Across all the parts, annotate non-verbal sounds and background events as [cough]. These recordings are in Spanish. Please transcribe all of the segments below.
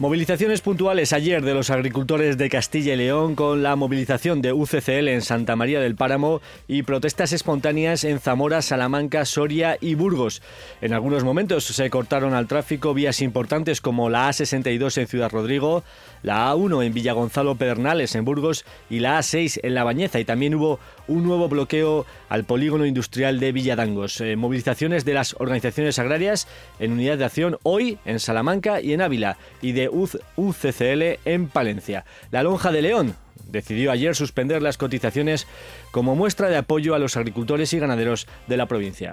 Movilizaciones puntuales ayer de los agricultores de Castilla y León con la movilización de UCCL en Santa María del Páramo y protestas espontáneas en Zamora, Salamanca, Soria y Burgos. En algunos momentos se cortaron al tráfico vías importantes como la A62 en Ciudad Rodrigo, la A1 en Villagonzalo Pedernales en Burgos y la A6 en La Bañeza y también hubo un nuevo bloqueo al polígono industrial de Villadangos. Eh, movilizaciones de las organizaciones agrarias en unidad de acción hoy en Salamanca y en Ávila y de UCCL en Palencia. La Lonja de León decidió ayer suspender las cotizaciones como muestra de apoyo a los agricultores y ganaderos de la provincia.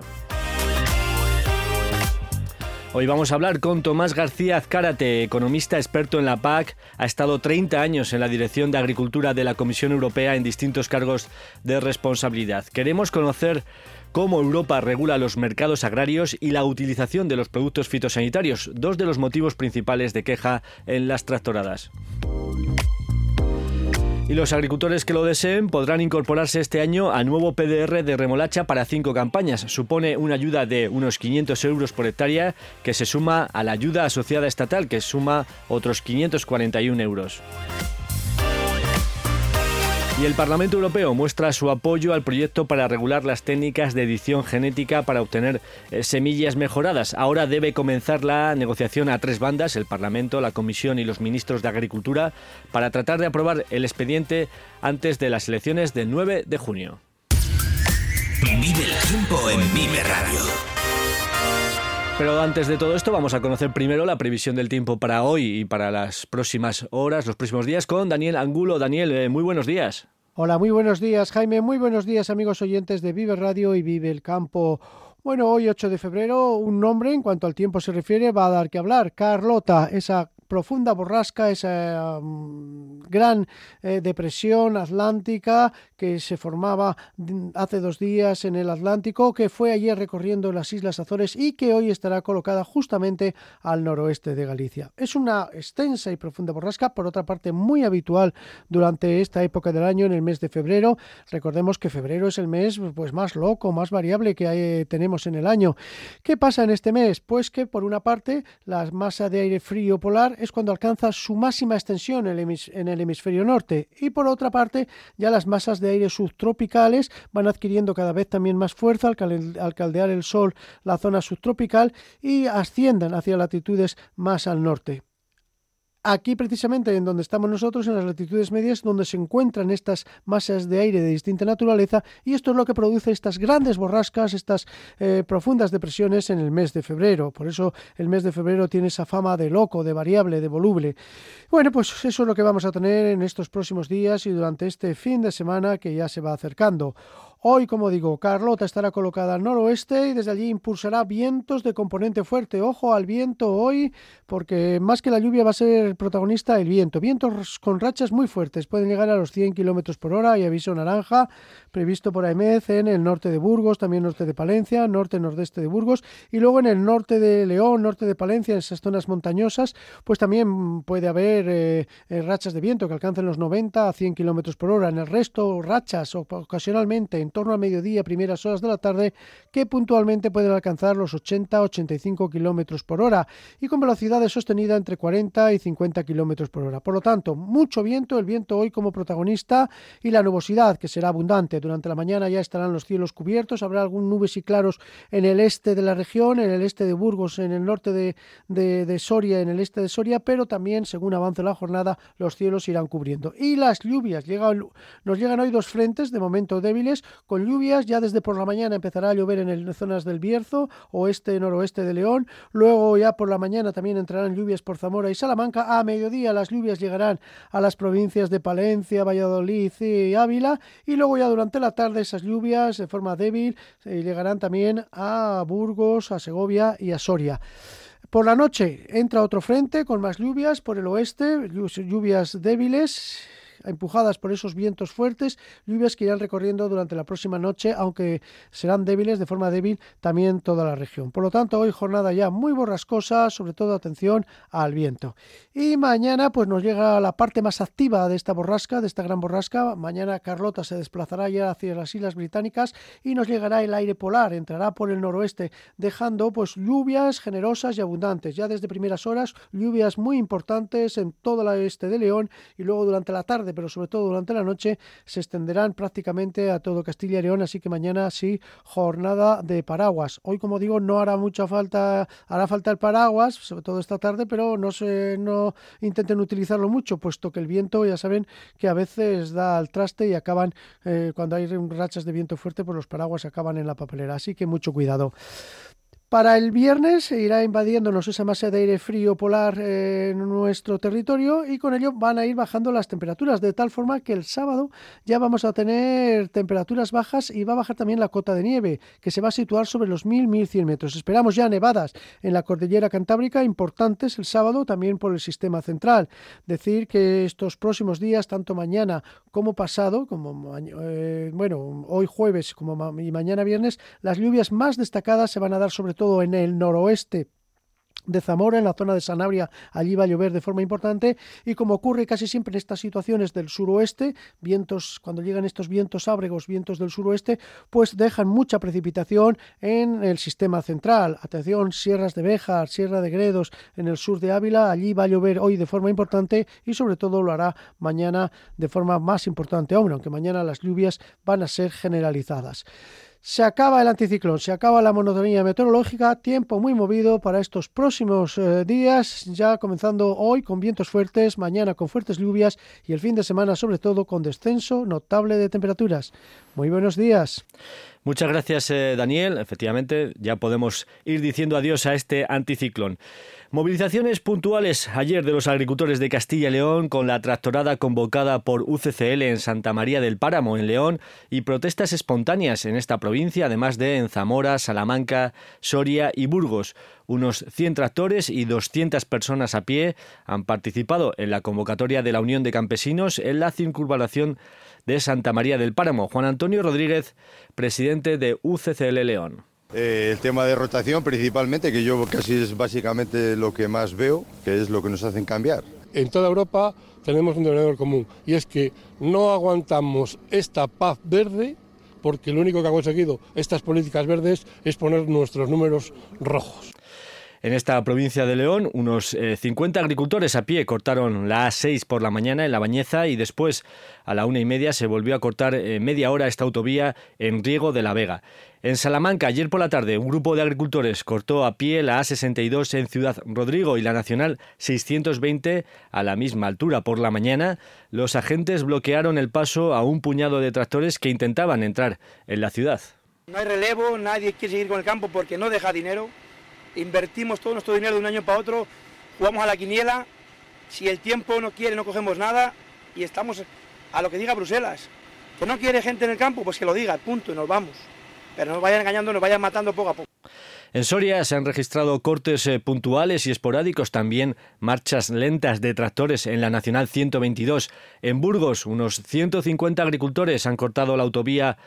Hoy vamos a hablar con Tomás García Azcárate, economista experto en la PAC. Ha estado 30 años en la Dirección de Agricultura de la Comisión Europea en distintos cargos de responsabilidad. Queremos conocer cómo Europa regula los mercados agrarios y la utilización de los productos fitosanitarios, dos de los motivos principales de queja en las tractoradas. Y los agricultores que lo deseen podrán incorporarse este año al nuevo PDR de remolacha para cinco campañas. Supone una ayuda de unos 500 euros por hectárea que se suma a la ayuda asociada estatal que suma otros 541 euros. Y el Parlamento Europeo muestra su apoyo al proyecto para regular las técnicas de edición genética para obtener eh, semillas mejoradas. Ahora debe comenzar la negociación a tres bandas, el Parlamento, la Comisión y los ministros de Agricultura, para tratar de aprobar el expediente antes de las elecciones del 9 de junio. Pero antes de todo esto vamos a conocer primero la previsión del tiempo para hoy y para las próximas horas, los próximos días con Daniel Angulo. Daniel, eh, muy buenos días. Hola, muy buenos días Jaime, muy buenos días amigos oyentes de Vive Radio y Vive el Campo. Bueno, hoy 8 de febrero, un nombre en cuanto al tiempo se refiere va a dar que hablar. Carlota, esa profunda borrasca, esa mm, gran eh, depresión atlántica que se formaba hace dos días en el Atlántico, que fue ayer recorriendo las Islas Azores y que hoy estará colocada justamente al noroeste de Galicia. Es una extensa y profunda borrasca, por otra parte muy habitual durante esta época del año, en el mes de febrero. Recordemos que febrero es el mes pues, más loco, más variable que tenemos en el año. ¿Qué pasa en este mes? Pues que por una parte la masa de aire frío polar es cuando alcanza su máxima extensión en el hemisferio norte. Y por otra parte ya las masas de aire subtropicales van adquiriendo cada vez también más fuerza al, caldear el sol la zona subtropical y asciendan hacia latitudes más al norte aquí precisamente en donde estamos nosotros, en las latitudes medias, donde se encuentran estas masas de aire de distinta naturaleza, y esto es lo que produce estas grandes borrascas, estas eh, profundas depresiones en el mes de febrero. Por eso el mes de febrero tiene esa fama de loco, de variable, de voluble. Bueno, pues eso es lo que vamos a tener en estos próximos días y durante este fin de semana que ya se va acercando. Hoy, como digo, Carlota estará colocada al noroeste y desde allí impulsará vientos de componente fuerte. Ojo al viento hoy, porque más que la lluvia va a ser protagonista el viento. Vientos con rachas muy fuertes, pueden llegar a los 100 kilómetros por hora y aviso naranja previsto por AEMED en el norte de Burgos, también norte de Palencia, norte-nordeste de Burgos y luego en el norte de León, norte de Palencia, en esas zonas montañosas, pues también puede haber eh, eh, rachas de viento que alcancen los 90 a 100 kilómetros por hora. En el resto, rachas ocasionalmente en torno a mediodía, primeras horas de la tarde, que puntualmente pueden alcanzar los 80-85 kilómetros por hora y con velocidades sostenidas entre 40 y 50 kilómetros por hora. Por lo tanto, mucho viento, el viento hoy como protagonista y la nubosidad, que será abundante. Durante la mañana ya estarán los cielos cubiertos, habrá algún nubes y claros en el este de la región, en el este de Burgos, en el norte de, de Soria, en el este de Soria, pero también, según avance la jornada, los cielos irán cubriendo. Y las lluvias, llegan, nos llegan hoy dos frentes, de momento débiles, con lluvias, ya desde por la mañana empezará a llover en, el, zonas del Bierzo, oeste, noroeste de León, luego ya por la mañana también entrarán lluvias por Zamora y Salamanca, a mediodía las lluvias llegarán a las provincias de Palencia, Valladolid y Ávila, y luego ya durante la tarde esas lluvias de forma débil eh, llegarán también a Burgos, a Segovia y a Soria. Por la noche entra otro frente con más lluvias por el oeste, lluvias débiles empujadas por esos vientos fuertes, lluvias que irán recorriendo durante la próxima noche, aunque serán débiles de forma débil también toda la región. Por lo tanto, hoy jornada ya muy borrascosa, sobre todo atención al viento. Y mañana pues nos llega la parte más activa de esta borrasca, de esta gran borrasca. Mañana Carlota se desplazará ya hacia las Islas Británicas y nos llegará el aire polar, entrará por el noroeste, dejando pues lluvias generosas y abundantes. Ya desde primeras horas, lluvias muy importantes en todo el este de León y luego durante la tarde pero sobre todo durante la noche se extenderán prácticamente a todo Castilla y León, así que mañana sí, jornada de paraguas. Hoy, como digo, no hará mucha falta, hará falta el paraguas, sobre todo esta tarde, pero no se, no intenten utilizarlo mucho, puesto que el viento, ya saben que a veces da al traste y acaban, eh, cuando hay rachas de viento fuerte, pues los paraguas acaban en la papelera, así que mucho cuidado. Para el viernes irá invadiéndonos esa masa de aire frío polar en nuestro territorio y con ello van a ir bajando las temperaturas, de tal forma que el sábado ya vamos a tener temperaturas bajas y va a bajar también la cota de nieve, que se va a situar sobre los 1000-1100 metros. Esperamos ya nevadas en la cordillera cantábrica importantes el sábado también por el sistema central. Decir que estos próximos días, tanto mañana como pasado, como eh, bueno, hoy jueves como y mañana viernes, las lluvias más destacadas se van a dar sobre todo en el noroeste de Zamora, en la zona de Sanabria, allí va a llover de forma importante y como ocurre casi siempre en estas situaciones del suroeste, vientos, cuando llegan estos vientos ábregos, vientos del suroeste, pues dejan mucha precipitación en el sistema central. Atención, sierras de Béjar, Sierra de Gredos, en el sur de Ávila, allí va a llover hoy de forma importante y sobre todo lo hará mañana de forma más importante aunque mañana las lluvias van a ser generalizadas. Se acaba el anticiclón, se acaba la monotonía meteorológica, tiempo muy movido para estos próximos eh, días, ya comenzando hoy con vientos fuertes, mañana con fuertes lluvias y el fin de semana sobre todo con descenso notable de temperaturas. Muy buenos días. Muchas gracias, eh, Daniel. Efectivamente, ya podemos ir diciendo adiós a este anticiclón. Movilizaciones puntuales ayer de los agricultores de Castilla y León con la tractorada convocada por UCCL en Santa María del Páramo, en León, y protestas espontáneas en esta provincia, además de en Zamora, Salamanca, Soria y Burgos. Unos 100 tractores y 200 personas a pie han participado en la convocatoria de la Unión de Campesinos en la circunvalación de Santa María del Páramo. Juan Antonio Rodríguez, presidente de UCCL León. Eh, el tema de rotación principalmente, que yo casi es básicamente lo que más veo, que es lo que nos hacen cambiar. En toda Europa tenemos un denominador común y es que no aguantamos esta paz verde porque lo único que ha conseguido estas políticas verdes es poner nuestros números rojos. En esta provincia de León, unos 50 eh, agricultores a pie cortaron la A6 por la mañana en La Bañeza y después, a la una y media, se volvió a cortar eh, media hora esta autovía en Riego de la Vega. En Salamanca, ayer por la tarde, un grupo de agricultores cortó a pie la A62 en Ciudad Rodrigo y la Nacional 620 a la misma altura. Por la mañana, los agentes bloquearon el paso a un puñado de tractores que intentaban entrar en la ciudad. No hay relevo, nadie quiere seguir con el campo porque no deja dinero invertimos todo nuestro dinero de un año para otro, jugamos a la quiniela, si el tiempo no quiere no cogemos nada y estamos a lo que diga Bruselas. Que no quiere gente en el campo, pues que lo diga, punto, y nos vamos. Pero nos vayan engañando, nos vayan matando poco a poco. En Soria se han registrado cortes eh, puntuales y esporádicos, también marchas lentas de tractores en la Nacional 122. En Burgos, unos 150 agricultores han cortado la autovía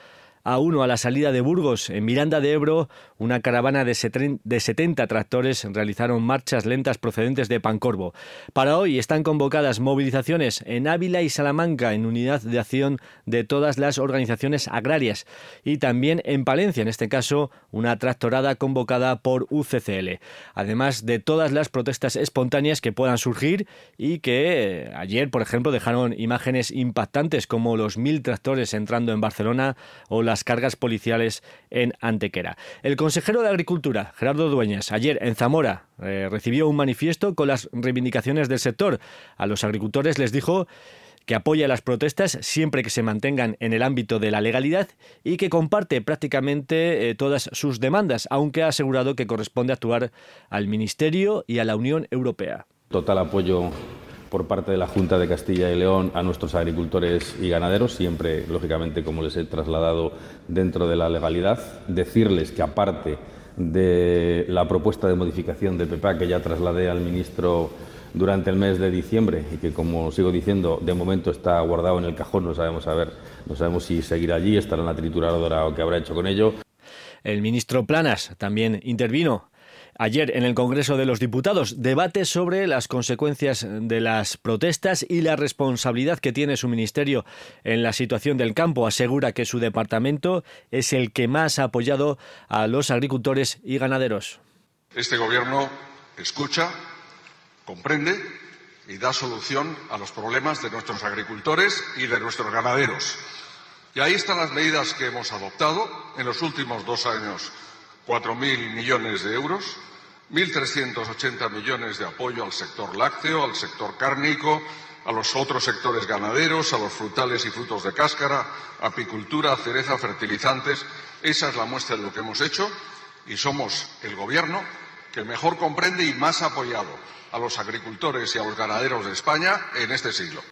a uno a la salida de Burgos. En Miranda de Ebro, una caravana de 70 tractores realizaron marchas lentas procedentes de Pancorvo. Para hoy están convocadas movilizaciones en Ávila y Salamanca en unidad de acción de todas las organizaciones agrarias y también en Palencia, en este caso una tractorada convocada por UCCL. Además de todas las protestas espontáneas que puedan surgir y que eh, ayer, por ejemplo, dejaron imágenes impactantes como los mil tractores entrando en Barcelona o las cargas policiales en Antequera. El consejero de Agricultura, Gerardo Dueñas, ayer en Zamora eh, recibió un manifiesto con las reivindicaciones del sector. A los agricultores les dijo que apoya las protestas siempre que se mantengan en el ámbito de la legalidad y que comparte prácticamente eh, todas sus demandas, aunque ha asegurado que corresponde actuar al Ministerio y a la Unión Europea. Total apoyo por parte de la Junta de Castilla y León a nuestros agricultores y ganaderos, siempre, lógicamente, como les he trasladado dentro de la legalidad. Decirles que, aparte de la propuesta de modificación del PPA que ya trasladé al ministro durante el mes de diciembre y que, como sigo diciendo, de momento está guardado en el cajón, no sabemos, a ver, no sabemos si seguirá allí, estará en la trituradora o qué habrá hecho con ello. El ministro Planas también intervino Ayer en el Congreso de los Diputados, debate sobre las consecuencias de las protestas y la responsabilidad que tiene su ministerio en la situación del campo. Asegura que su departamento es el que más ha apoyado a los agricultores y ganaderos. Este gobierno escucha, comprende y da solución a los problemas de nuestros agricultores y de nuestros ganaderos. Y ahí están las medidas que hemos adoptado en los últimos dos años. 4.000 millones de euros 1.380 millones de apoyo al sector lácteo, al sector cárnico, a los otros sectores ganaderos, a los frutales y frutos de cáscara, apicultura, cereza, fertilizantes. Esa es la muestra de lo que hemos hecho y somos el Gobierno que mejor comprende y más apoyado a los agricultores y a los ganaderos de España en este siglo.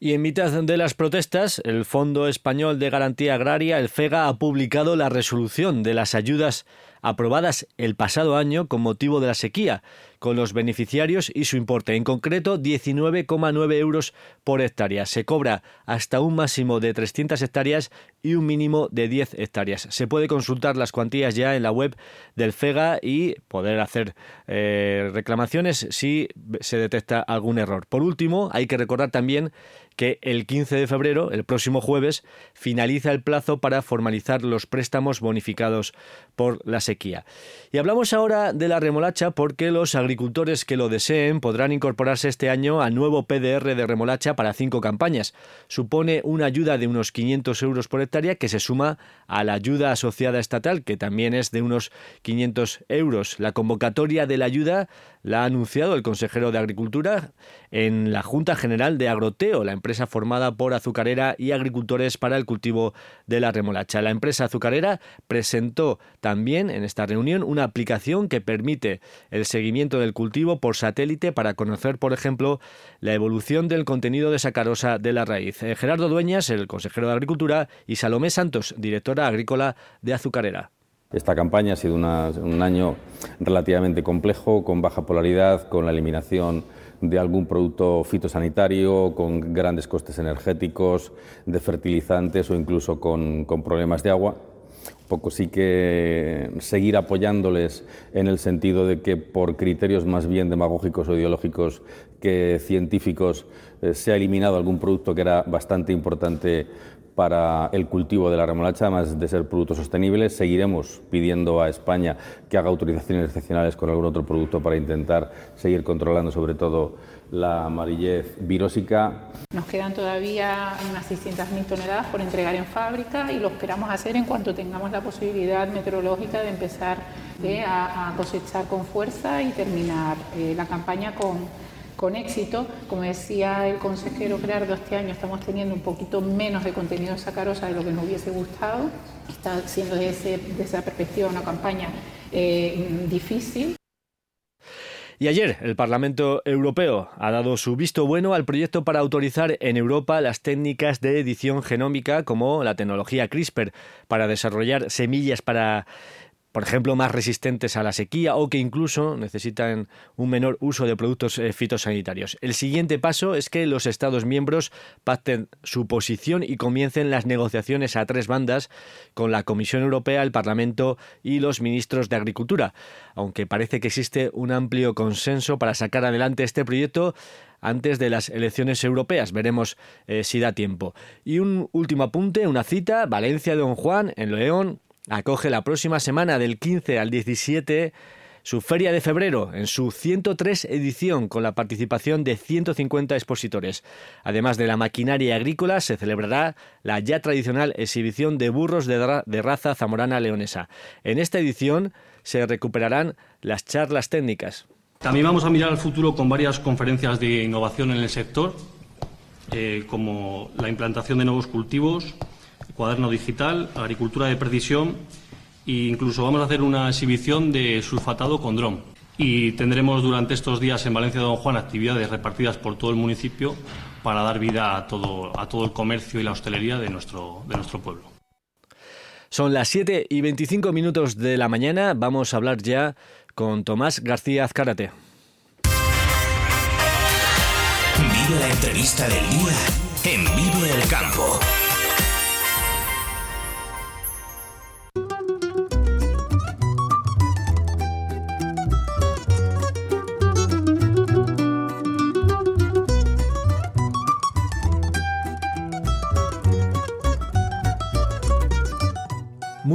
Y en mitad de las protestas, el Fondo Español de Garantía Agraria, el FEGA, ha publicado la resolución de las ayudas aprobadas el pasado año con motivo de la sequía, con los beneficiarios y su importe, en concreto 19,9 euros por hectárea. Se cobra hasta un máximo de 300 hectáreas y un mínimo de 10 hectáreas. Se puede consultar las cuantías ya en la web del FEGA y poder hacer eh, reclamaciones si se detecta algún error. Por último, hay que recordar también que el 15 de febrero, el próximo jueves, finaliza el plazo para formalizar los préstamos bonificados por la sequía. Y hablamos ahora de la remolacha porque los agricultores que lo deseen podrán incorporarse este año al nuevo PDR de remolacha para cinco campañas. Supone una ayuda de unos 500 euros por hectárea que se suma a la ayuda asociada estatal, que también es de unos 500 euros. La convocatoria de la ayuda la ha anunciado el consejero de Agricultura en la Junta General de Agroteo, la empresa formada por azucarera y agricultores para el cultivo de la remolacha. La empresa azucarera presentó también en esta reunión una aplicación que permite el seguimiento del cultivo por satélite para conocer, por ejemplo, la evolución del contenido de sacarosa de la raíz. Eh, Gerardo Dueñas, el consejero de Agricultura, y Salomé Santos, directora agrícola de Azucarera. Esta campaña ha sido un año relativamente complejo, con baja polaridad, con la eliminación de algún producto fitosanitario, con grandes costes energéticos, de fertilizantes o incluso con, con problemas de agua. Poco sí que seguir apoyándoles en el sentido de que por criterios más bien demagógicos o ideológicos que científicos eh, se ha eliminado algún producto que era bastante importante para el cultivo de la remolacha, además de ser producto sostenible. Seguiremos pidiendo a España que haga autorizaciones excepcionales con algún otro producto para intentar seguir controlando sobre todo la amarillez virósica. Nos quedan todavía unas 600.000 toneladas por entregar en fábrica y lo esperamos hacer en cuanto tengamos la posibilidad meteorológica de empezar eh, a, cosechar con fuerza y terminar eh, la campaña con con éxito. Como decía el consejero Gerardo, este año estamos teniendo un poquito menos de contenido sacarosa de lo que nos hubiese gustado. Está siendo desde, esa perspectiva una campaña eh, difícil. Y ayer el Parlamento Europeo ha dado su visto bueno al proyecto para autorizar en Europa las técnicas de edición genómica como la tecnología CRISPR para desarrollar semillas para por ejemplo, más resistentes a la sequía o que incluso necesitan un menor uso de productos eh, fitosanitarios. El siguiente paso es que los Estados miembros pacten su posición y comiencen las negociaciones a tres bandas con la Comisión Europea, el Parlamento y los ministros de Agricultura. Aunque parece que existe un amplio consenso para sacar adelante este proyecto, antes de las elecciones europeas. Veremos eh, si da tiempo. Y un último apunte, una cita, Valencia Don Juan, en León, acoge la próxima semana del 15 al 17 su feria de febrero en su 103 edición con la participación de 150 expositores. Además de la maquinaria agrícola, se celebrará la ya tradicional exhibición de burros de, raza zamorana leonesa. En esta edición se recuperarán las charlas técnicas. También vamos a mirar al futuro con varias conferencias de innovación en el sector, eh, como la implantación de nuevos cultivos, cuaderno digital, agricultura de precisión e incluso vamos a hacer una exhibición de sulfatado con dron. Y tendremos durante estos días en Valencia de Don Juan actividades repartidas por todo el municipio para dar vida a todo, a todo el comercio y la hostelería de nuestro, de nuestro pueblo. Son las 7 y 25 minutos de la mañana. Vamos a hablar ya con Tomás García Azcárate. Vive la entrevista del día en Vive el Campo.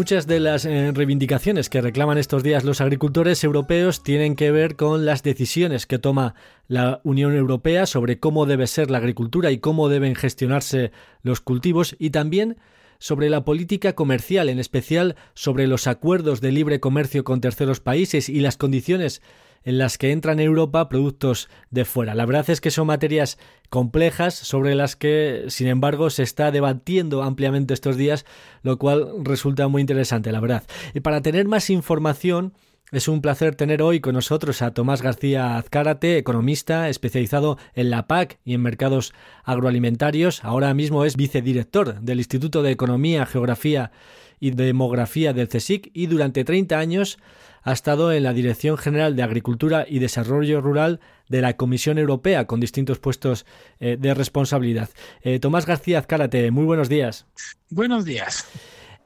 Muchas de las eh, reivindicaciones que reclaman estos días los agricultores europeos tienen que ver con las decisiones que toma la Unión Europea sobre cómo debe ser la agricultura y cómo deben gestionarse los cultivos y también sobre la política comercial, en especial sobre los acuerdos de libre comercio con terceros países y las condiciones en las que entran en Europa productos de fuera. La verdad es que son materias complejas sobre las que, sin embargo, se está debatiendo ampliamente estos días, lo cual resulta muy interesante, la verdad. Y para tener más información, es un placer tener hoy con nosotros a Tomás García Azcárate, economista especializado en la PAC y en mercados agroalimentarios. Ahora mismo es vicedirector del Instituto de Economía, Geografía y Demografía del CSIC y durante 30 años ha estado en la Dirección General de Agricultura y Desarrollo Rural de la Comisión Europea con distintos puestos eh, de responsabilidad. Eh, Tomás García Azcárate, muy buenos días. Buenos días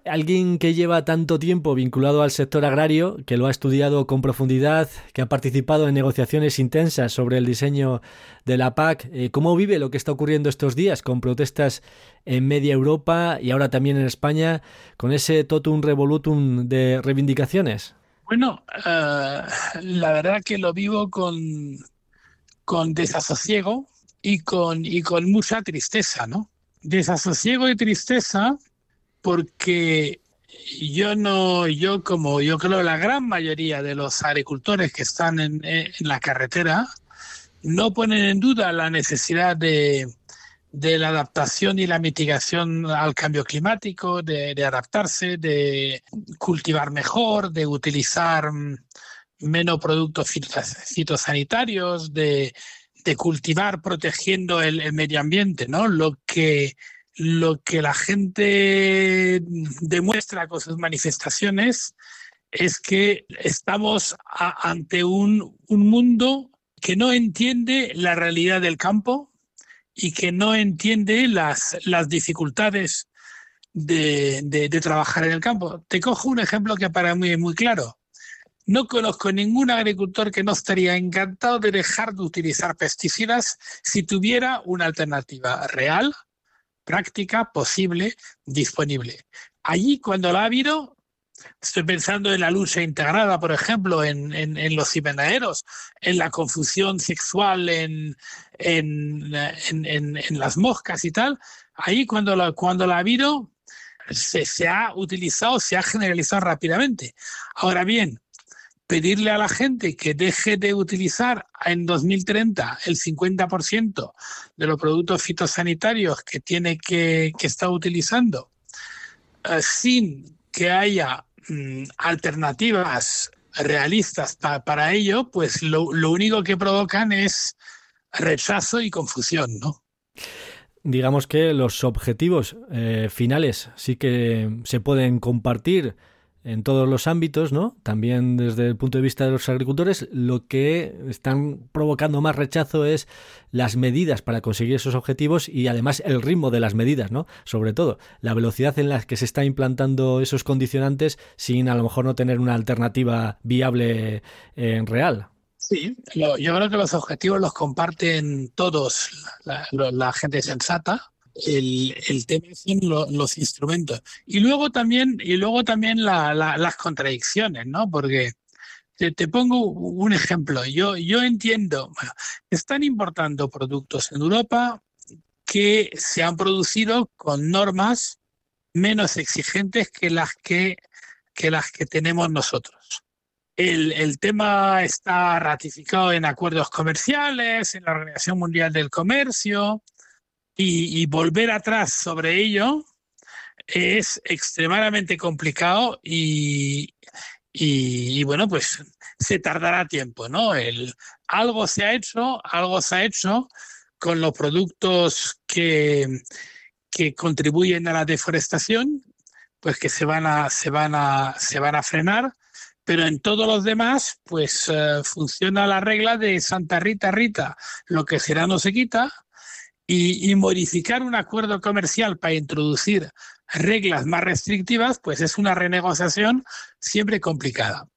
alguien que lleva tanto tiempo vinculado al sector agrario, que lo ha estudiado con profundidad, que ha participado en negociaciones intensas sobre el diseño de la PAC, eh, ¿cómo vive lo que está ocurriendo estos días con protestas en media Europa y ahora también en España, con ese totum revolutum de reivindicaciones? Bueno, eh, la verdad que lo vivo con, con desasosiego y con, y con mucha tristeza, ¿no? Desasosiego y tristeza porque yo no, yo como yo creo la gran mayoría de los agricultores que están en la carretera no ponen en duda la necesidad de, de la adaptación y la mitigación al cambio climático, de, adaptarse, de cultivar mejor, de utilizar mm, menos productos fitosanitarios, de, cultivar protegiendo el, medio ambiente, ¿no? Lo que, lo que la gente demuestra con sus manifestaciones es que estamos ante un, un mundo que no entiende la realidad del campo, y que no entiende las, las dificultades de, de, trabajar en el campo. Te cojo un ejemplo que para mí es muy claro. No conozco ningún agricultor que no estaría encantado de dejar de utilizar pesticidas si tuviera una alternativa real, práctica, posible, disponible. Allí, cuando la ha habido, Estoy pensando en la lucha integrada, por ejemplo, en, en, los invernaderos, en la confusión sexual en, en, las moscas y tal. Ahí cuando la, cuando la se, se ha utilizado, se ha generalizado rápidamente. Ahora bien, pedirle a la gente que deje de utilizar en 2030 el 50% de los productos fitosanitarios que tiene que, que estar utilizando eh, sin que haya Mm, alternativas realistas para ello, pues lo, único que provocan es rechazo y confusión, ¿no? Digamos que los objetivos eh, finales sí que se pueden compartir en todos los ámbitos, ¿no? También desde el punto de vista de los agricultores, lo que están provocando más rechazo es las medidas para conseguir esos objetivos y además el ritmo de las medidas, ¿no? Sobre todo, la velocidad en la que se está implantando esos condicionantes sin a lo mejor no tener una alternativa viable en real. Sí, yo creo que los objetivos los comparten todos la, gente sensata. El, el tema son los instrumentos. Y luego también, y luego también las contradicciones, ¿no? Porque te, pongo un ejemplo. Yo, yo entiendo, bueno, están importando productos en Europa que se han producido con normas menos exigentes que las que, que, las que tenemos nosotros. El, tema está ratificado en acuerdos comerciales, en la Organización Mundial del Comercio, y, volver atrás sobre ello es extremadamente complicado y, y, bueno, pues se tardará tiempo, ¿no? El, algo se ha hecho, algo se ha hecho con los productos que, que contribuyen a la deforestación, pues que se van a, se van a, se van a frenar pero en todos los demás, pues eh, funciona la regla de Santa Rita Rita, lo que será no se quita, y, modificar un acuerdo comercial para introducir reglas más restrictivas, pues es una renegociación siempre complicada.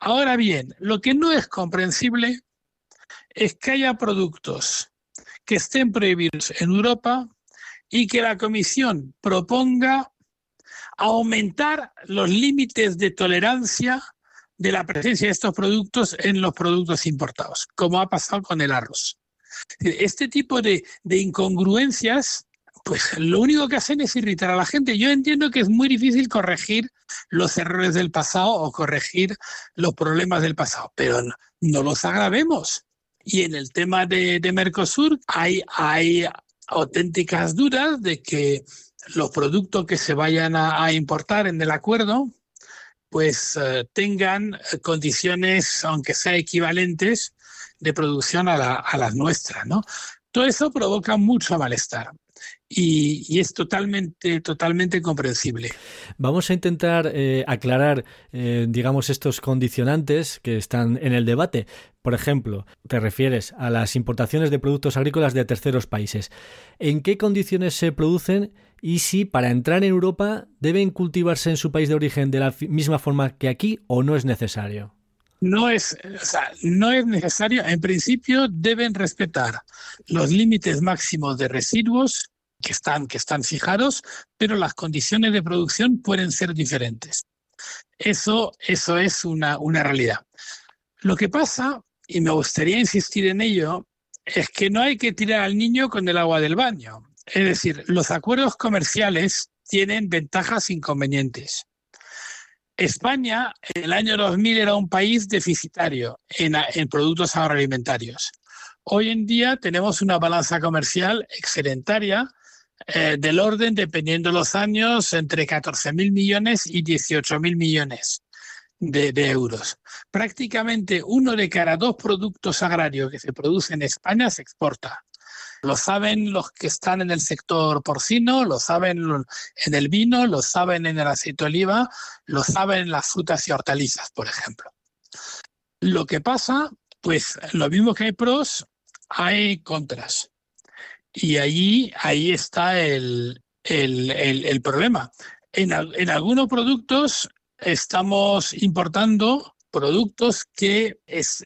Ahora bien, lo que no es comprensible es que haya productos que estén prohibidos en Europa y que la Comisión proponga aumentar los límites de tolerancia de la presencia de estos productos en los productos importados, como ha pasado con el arroz. Este tipo de, incongruencias, pues lo único que hacen es irritar a la gente. Yo entiendo que es muy difícil corregir los errores del pasado o corregir los problemas del pasado, pero no, los agravemos. Y en el tema de, Mercosur hay, auténticas dudas de que los productos que se vayan a importar en el acuerdo pues eh, tengan condiciones, aunque sea equivalentes, de producción a, las nuestras, ¿no? Todo eso provoca mucho malestar. Y, es totalmente, totalmente comprensible. Vamos a intentar eh, aclarar, digamos, estos condicionantes que están en el debate. Por ejemplo, te refieres a las importaciones de productos agrícolas de terceros países. ¿En qué condiciones se producen y si para entrar en Europa deben cultivarse en su país de origen de la misma forma que aquí o no es necesario. No es, no es necesario. En principio deben respetar los límites máximos de residuos que están, que están fijados, pero las condiciones de producción pueden ser diferentes. Eso, eso es una, una realidad. Lo que pasa, y me gustaría insistir en ello, es que no hay que tirar al niño con el agua del baño. Es decir, los acuerdos comerciales tienen ventajas e inconvenientes. España en el año 2000 era un país deficitario en, productos agroalimentarios. Hoy en día tenemos una balanza comercial excelentaria eh, del orden, dependiendo de los años, entre 14.000 millones y 18.000 millones de, de, euros. Prácticamente uno de cada dos productos agrarios que se producen en España se exporta. Lo saben los que están en el sector porcino, lo saben en el vino, lo saben en el aceite de oliva, lo saben en las frutas y hortalizas, por ejemplo. Lo que pasa, pues lo mismo que hay pros, hay contras. Y allí, ahí está el, problema. En, en algunos productos estamos importando productos que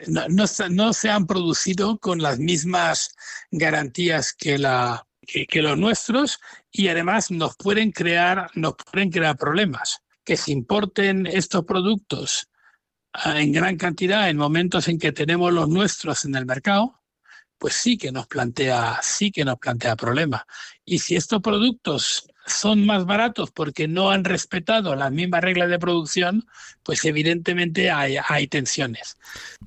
no, se han producido con las mismas garantías que, la, que, los nuestros y además nos pueden, crear, nos pueden crear problemas. Que se importen estos productos ah, en gran cantidad en momentos en que tenemos los nuestros en el mercado, pues sí que nos plantea, sí que nos plantea problemas. Y si estos productos son más baratos porque no han respetado las mismas reglas de producción, pues evidentemente hay, tensiones.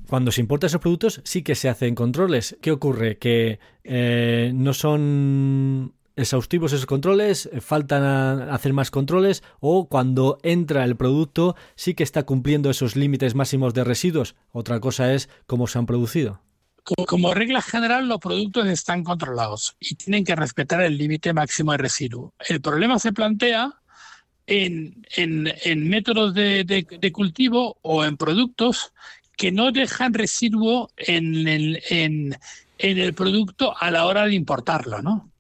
Cuando se importan esos productos sí que se hacen controles. ¿Qué ocurre? Que eh, no son exhaustivos esos controles, faltan hacer más controles o cuando entra el producto sí que está cumpliendo esos límites máximos de residuos. Otra cosa es cómo se han producido. Como, regla general, los productos están controlados y tienen que respetar el límite máximo de residuo. El problema se plantea en, métodos de, cultivo o en productos que no dejan residuo en el, en el producto a la hora de importarlo, ¿no?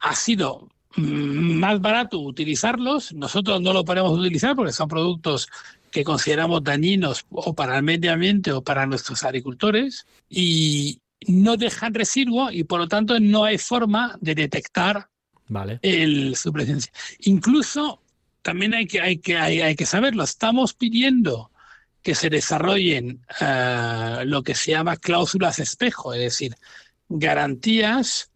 Ha sido más barato utilizarlos, nosotros no lo podemos utilizar porque son productos que consideramos dañinos o para el medio ambiente o para nuestros agricultores y no dejan residuo y por lo tanto no hay forma de detectar vale. el, su presencia. Incluso también hay que, hay, que, hay, que saberlo, estamos pidiendo que se desarrollen eh, lo que se llama cláusulas espejo, es decir, garantías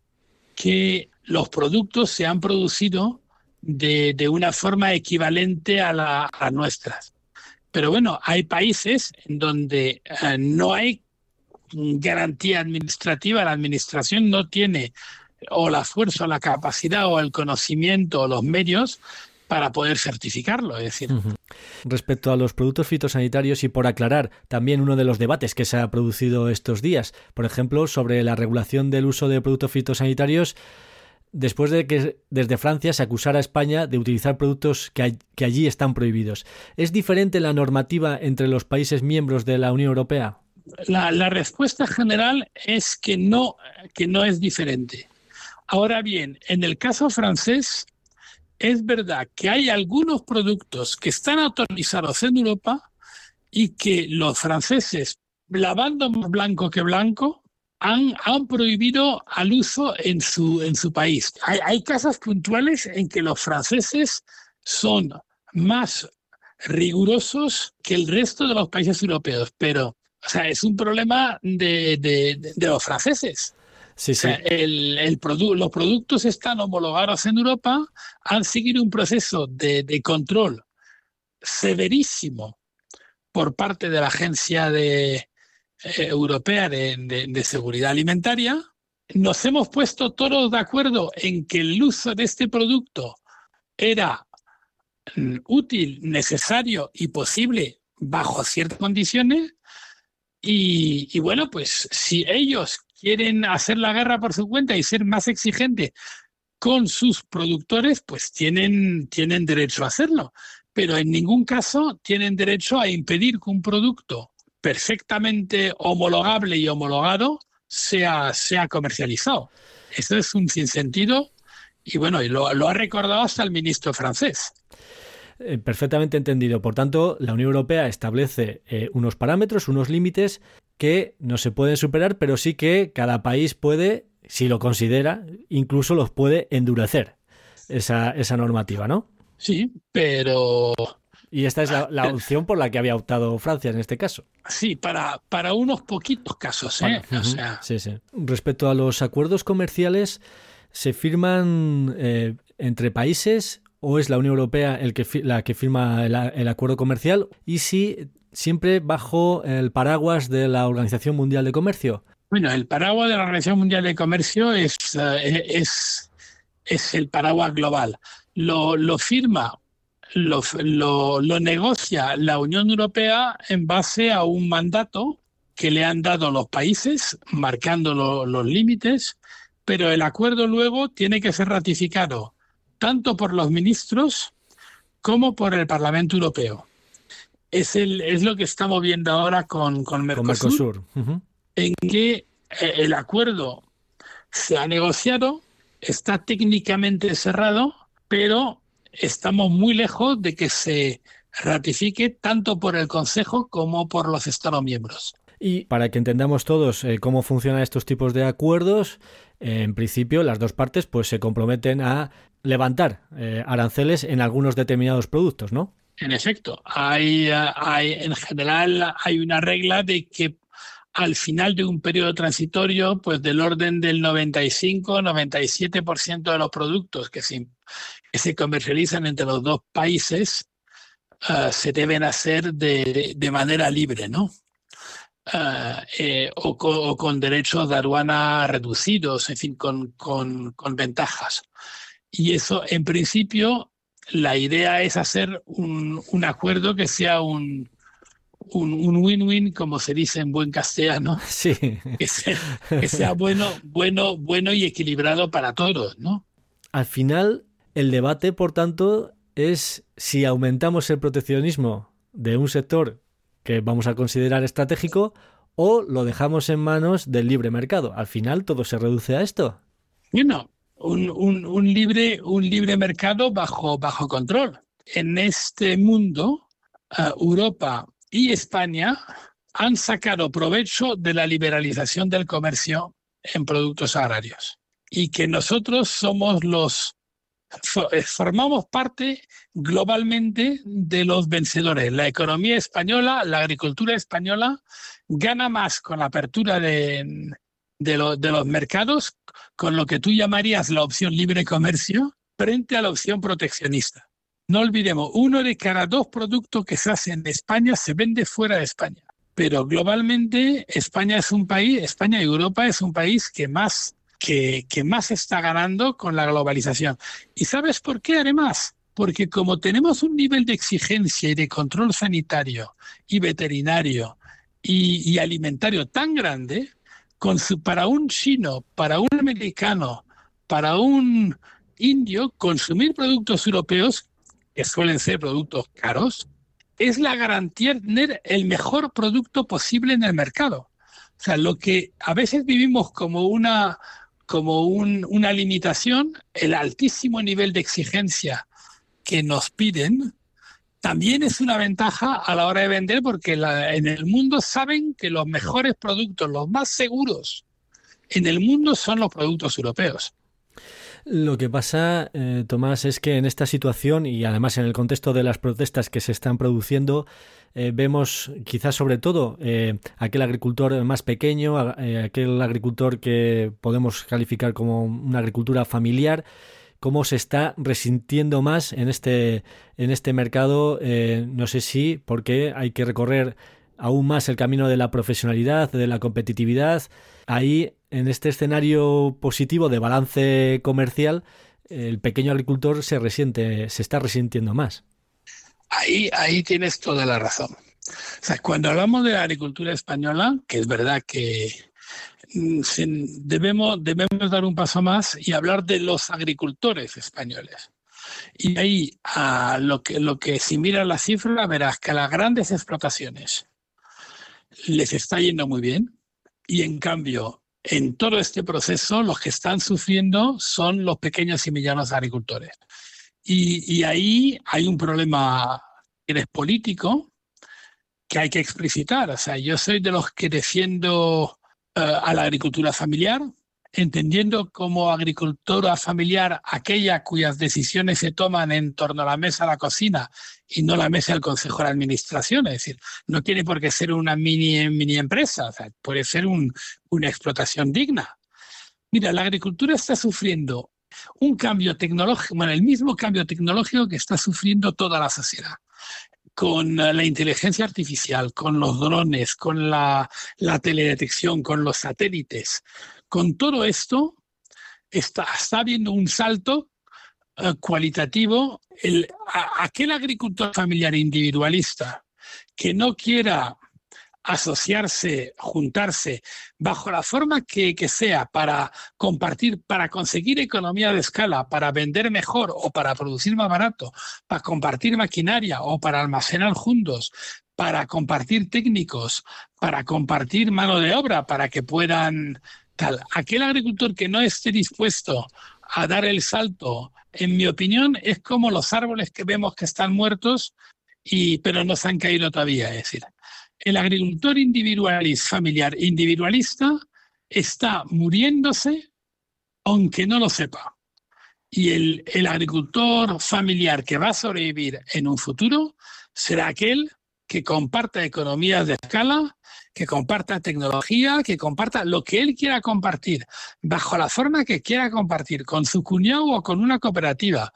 que los productos se han producido de, de una forma equivalente a, la, a nuestras. Pero bueno, hay países en donde eh, no hay garantía administrativa, la administración no tiene o la fuerza, o la capacidad, o el conocimiento, o los medios para poder certificarlo. Es decir. Respecto a los productos fitosanitarios y por aclarar también uno de los debates que se ha producido estos días, por ejemplo, sobre la regulación del uso de productos fitosanitarios después de que desde Francia se acusara a España de utilizar productos que, que, allí están prohibidos. ¿Es diferente la normativa entre los países miembros de la Unión Europea? La, la, respuesta general es que no, que no es diferente. Ahora bien, en el caso francés, es verdad que hay algunos productos que están autorizados en Europa y que los franceses, lavando más blanco que blanco, han, prohibido al uso en su, en su país. Hay, casos puntuales en que los franceses son más rigurosos que el resto de los países europeos, pero o sea, es un problema de, de, los franceses. Sí, sí. el, el los productos están homologados en Europa, han seguido un proceso de, de control severísimo por parte de la agencia de, europea de, Seguridad Alimentaria, nos hemos puesto todos de acuerdo en que el uso de este producto era mm, útil, necesario y posible bajo ciertas condiciones. Y, bueno, pues si ellos quieren hacer la guerra por su cuenta y ser más exigentes con sus productores, pues tienen, tienen derecho a hacerlo. Pero en ningún caso tienen derecho a impedir que un producto perfectamente homologable y homologado sea, sea comercializado. Esto es un sinsentido y bueno, y lo, ha recordado hasta el ministro francés. Eh, perfectamente entendido. Por tanto, la Unión Europea establece eh, unos parámetros, unos límites que no se pueden superar, pero sí que cada país puede, si lo considera, incluso los puede endurecer esa, esa normativa, ¿no? Sí, pero y esta es la, opción por la que había optado Francia en este caso. Sí, para, para unos poquitos casos. ¿eh? sí, sí. Respecto a los acuerdos comerciales, ¿se firman eh, entre países o es la Unión Europea el que, la que firma el, acuerdo comercial? Y si siempre bajo el paraguas de la Organización Mundial de Comercio. Bueno, el paraguas de la Organización Mundial de Comercio es, eh, es, es el paraguas global. Lo, lo firma lo, negocia la Unión Europea en base a un mandato que le han dado los países, marcando los límites, pero el acuerdo luego tiene que ser ratificado tanto por los ministros como por el Parlamento Europeo. Es, el, es lo que estamos viendo ahora con, con Mercosur, en que eh, el acuerdo se ha negociado, está técnicamente cerrado, pero estamos muy lejos de que se ratifique tanto por el Consejo como por los Estados miembros. Y para que entendamos todos eh, cómo funcionan estos tipos de acuerdos, eh, en principio las dos partes pues se comprometen a levantar eh, aranceles en algunos determinados productos, ¿no? En efecto, hay, hay en general hay una regla de que al final de un periodo transitorio, pues del orden del 95-97% de los productos que se, comercializan entre los dos países uh, se deben hacer de, manera libre, ¿no? Uh, eh, o, con, derechos de aduana reducidos, en fin, con, ventajas. Y eso, en principio, la idea es hacer un acuerdo que sea un un win-win, como se dice en buen castellano, [laughs] sí. que, sea, que sea bueno, bueno, bueno y equilibrado para todos, ¿no? Al final, el debate, por tanto, es si aumentamos el proteccionismo de un sector que vamos a considerar estratégico o lo dejamos en manos del libre mercado. Al final todo se reduce a esto. Bueno, un, un, libre, un libre mercado bajo, bajo control. En este mundo, eh, Europa y España han sacado provecho de la liberalización del comercio en productos agrarios y que nosotros somos los eh, formamos parte globalmente de los vencedores. La economía española, la agricultura española gana más con la apertura de, de, los mercados, con lo que tú llamarías la opción libre comercio, frente a la opción proteccionista. No olvidemos, uno de cada dos productos que se hacen en España se vende fuera de España. Pero globalmente España es un país, España y Europa es un país que más que, más está ganando con la globalización. ¿Y sabes por qué además? Porque como tenemos un nivel de exigencia y de control sanitario y veterinario y, alimentario tan grande, con su, para un chino, para un americano, para un indio, consumir productos europeos, que suelen ser productos caros, es la garantía de tener el mejor producto posible en el mercado. O sea, lo que a veces vivimos como una, como una limitación, el altísimo nivel de exigencia que nos piden, también es una ventaja a la hora de vender porque en el mundo saben que los mejores productos, los más seguros en el mundo son los productos europeos. Lo que pasa, eh, Tomás, es que en esta situación y además en el contexto de las protestas que se están produciendo, eh, vemos quizás sobre todo eh, aquel agricultor más pequeño, aquel agricultor que podemos calificar como una agricultura familiar, cómo se está resintiendo más en este, en este mercado. no sé si porque hay que recorrer aún más el camino de la profesionalidad, de la competitividad. Ahí en este escenario positivo de balance comercial, el pequeño agricultor se resiente, se está resintiendo más. Ahí, ahí tienes toda la razón. O sea, cuando hablamos de la agricultura española, que es verdad que mm, debemos, debemos dar un paso más y hablar de los agricultores españoles. Y ahí, lo, que, lo que si miras la cifra, verás que a las grandes explotaciones les está yendo muy bien y en cambio en todo este proceso los que están sufriendo son los pequeños y medianos agricultores. Y, ahí hay un problema que es político que hay que explicitar. O sea, yo soy de los que defiendo eh, a la agricultura familiar, entendiendo como agricultora familiar aquella cuyas decisiones se toman en torno a la mesa de la cocina y no la mesa del consejo de administración. Es decir, no tiene por qué ser una mini, mini empresa, o sea, puede ser una explotación digna. Mira, la agricultura está sufriendo un cambio tecnológico, bueno, el mismo cambio tecnológico que está sufriendo toda la sociedad con la inteligencia artificial, con los drones, con la teledetección, con los satélites, con todo esto, está, habiendo un salto eh, cualitativo. El, aquel agricultor familiar individualista que no quiera asociarse, juntarse, bajo la forma que, que, sea para compartir, para conseguir economía de escala, para vender mejor o para producir más barato, para compartir maquinaria o para almacenar juntos, para compartir técnicos, para compartir mano de obra, para que puedan Aquel agricultor que no esté dispuesto a dar el salto, en mi opinión, es como los árboles que vemos que están muertos, y, pero no se han caído todavía. Es decir, el agricultor individualista, familiar individualista, está muriéndose aunque no lo sepa. Y el agricultor familiar que va a sobrevivir en un futuro será aquel que comparta economías de escala, que comparta tecnología, que comparta lo que él quiera compartir, bajo la forma que quiera compartir, con su cuñado o con una cooperativa,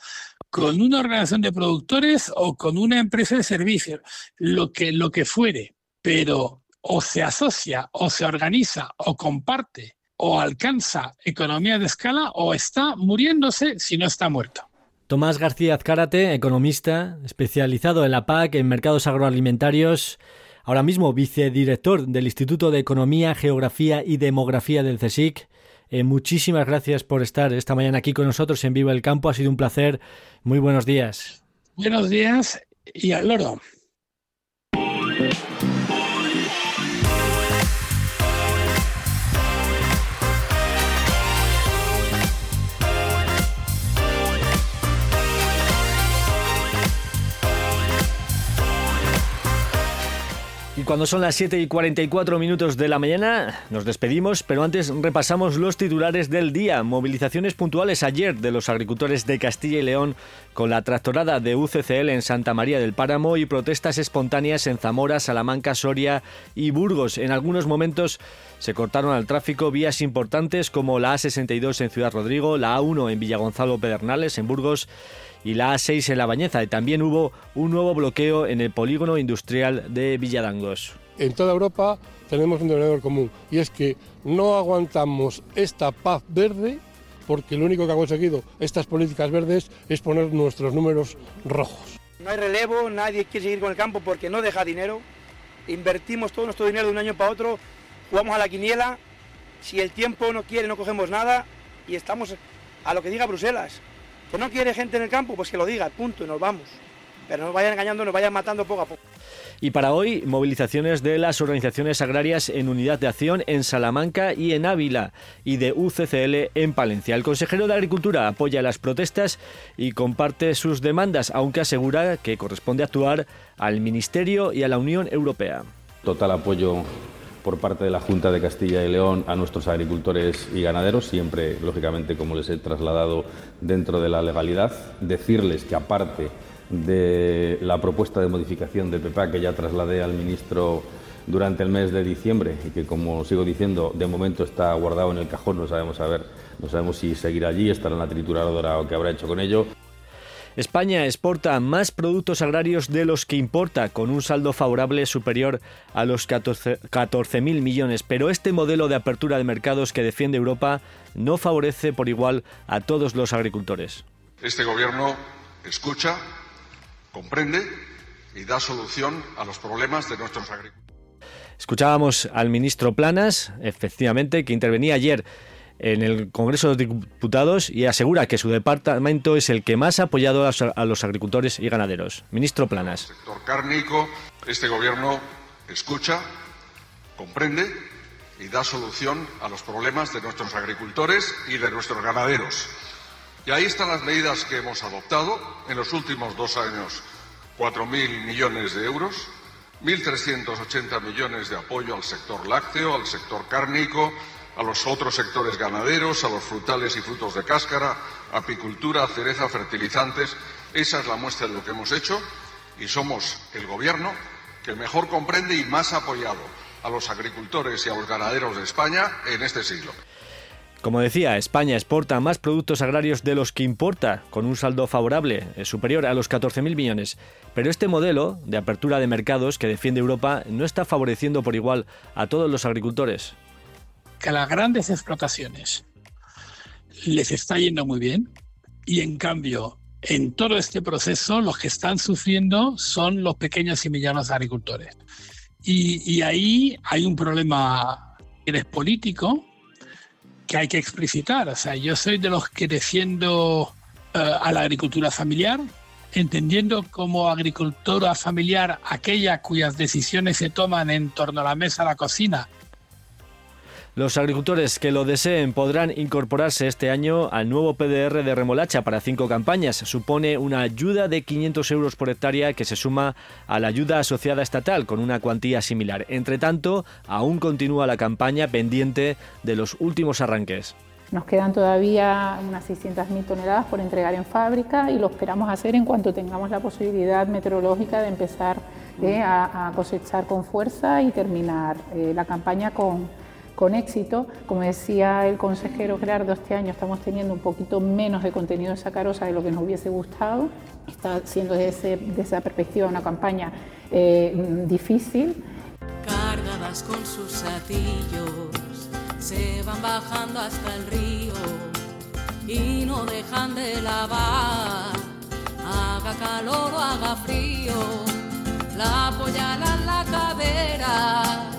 con una organización de productores o con una empresa de servicios, lo que, lo que fuere, pero o se asocia o se organiza o comparte o alcanza economía de escala o está muriéndose si no está muerto. Tomás García Azcárate, economista, especializado en la PAC, en mercados agroalimentarios, ahora mismo vicedirector del Instituto de Economía, Geografía y Demografía del CSIC. Eh, muchísimas gracias por estar esta mañana aquí con nosotros en Viva el Campo. Ha sido un placer. Muy buenos días. Buenos días y al loro. Y cuando son las 7 y 44 minutos de la mañana, nos despedimos, pero antes repasamos los titulares del día. Movilizaciones puntuales ayer de los agricultores de Castilla y León con la tractorada de UCCL en Santa María del Páramo y protestas espontáneas en Zamora, Salamanca, Soria y Burgos. En algunos momentos se cortaron al tráfico vías importantes como la A62 en Ciudad Rodrigo, la A1 en Villagonzalo Pedernales, en Burgos, y la A6 en La Bañeza. Y también hubo un nuevo bloqueo en el polígono industrial de Villadangos. En toda Europa tenemos un denominador común y es que no aguantamos esta paz verde porque lo único que ha conseguido estas políticas verdes es poner nuestros números rojos. No hay relevo, nadie quiere seguir con el campo porque no deja dinero. Invertimos todo nuestro dinero de un año para otro, jugamos a la quiniela. Si el tiempo no quiere, no cogemos nada y estamos a lo que diga Bruselas. Que no quiere gente en el campo, pues que lo diga, punto, y nos vamos. Pero no nos vayan engañando, nos vayan matando poco a poco. Y para hoy, movilizaciones de las organizaciones agrarias en unidad de acción en Salamanca y en Ávila y de UCCL en Palencia. El consejero de Agricultura apoya las protestas y comparte sus demandas, aunque asegura que corresponde actuar al Ministerio y a la Unión Europea. Total apoyo por parte de la Junta de Castilla y León a nuestros agricultores y ganaderos, siempre, lógicamente, como les he trasladado, dentro de la legalidad. Decirles que, aparte de la propuesta de modificación de PEPA que ya trasladé al ministro durante el mes de diciembre y que, como sigo diciendo, de momento está guardado en el cajón, no sabemos, a ver, no sabemos si seguirá allí, estará en la trituradora o qué habrá hecho con ello. España exporta más productos agrarios de los que importa, con un saldo favorable superior a los 14.000 millones. Pero este modelo de apertura de mercados que defiende Europa no favorece por igual a todos los agricultores. Este gobierno escucha, comprende y da solución a los problemas de nuestros agricultores. Escuchábamos al ministro Planas, efectivamente, que intervenía ayer en el Congreso de Diputados y asegura que su departamento es el que más ha apoyado a los agricultores y ganaderos. Ministro Planas. El sector cárnico, este gobierno escucha, comprende y da solución a los problemas de nuestros agricultores y de nuestros ganaderos. Y ahí están las medidas que hemos adoptado en los últimos dos años. 4.000 millones de euros, 1.380 millones de apoyo al sector lácteo, al sector cárnico, a los otros sectores ganaderos, a los frutales y frutos de cáscara, apicultura, cereza, fertilizantes. Esa es la muestra de lo que hemos hecho y somos el Gobierno que mejor comprende y más apoyado a los agricultores y a los ganaderos de España en este siglo. Como decía, España exporta más productos agrarios de los que importa, con un saldo favorable, eh, superior a los 14.000 millones. Pero este modelo de apertura de mercados que defiende Europa no está favoreciendo por igual a todos los agricultores que a las grandes explotaciones les está yendo muy bien y en cambio en todo este proceso los que están sufriendo son los pequeños y medianos agricultores. Y, ahí hay un problema que es político que hay que explicitar. O sea, yo soy de los que defiendo eh, a la agricultura familiar, entendiendo como agricultura familiar aquella cuyas decisiones se toman en torno a la mesa, a la cocina, los agricultores que lo deseen podrán incorporarse este año al nuevo PDR de remolacha para cinco campañas. Supone una ayuda de 500 euros por hectárea que se suma a la ayuda asociada estatal con una cuantía similar. Entre tanto, aún continúa la campaña pendiente de los últimos arranques. Nos quedan todavía unas 600.000 toneladas por entregar en fábrica y lo esperamos hacer en cuanto tengamos la posibilidad meteorológica de empezar eh, a, cosechar con fuerza y terminar eh, la campaña con con éxito. Como decía el consejero Gerardo, este año estamos teniendo un poquito menos de contenido de sacarosa de lo que nos hubiese gustado. Está siendo desde, esa perspectiva una campaña eh, difícil. Cargadas con sus atillos, se van bajando hasta el río y no dejan de lavar. Haga calor o haga frío, la apoyarán en la cadera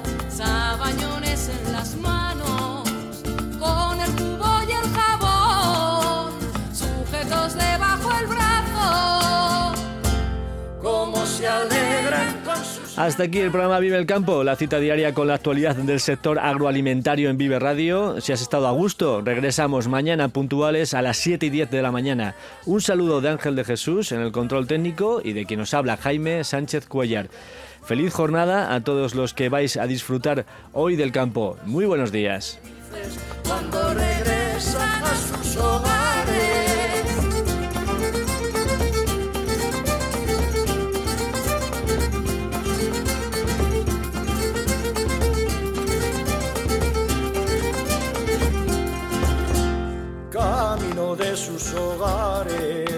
Hasta aquí el programa Vive el Campo, la cita diaria con la actualidad del sector agroalimentario en Vive Radio. Si has estado a gusto, regresamos mañana puntuales a las 7 y 10 de la mañana. Un saludo de Ángel de Jesús en el control técnico y de quien nos habla Jaime Sánchez Cuellar. Feliz jornada a todos los que vais a disfrutar hoy del campo. Muy buenos días. Cuando de sus hogares.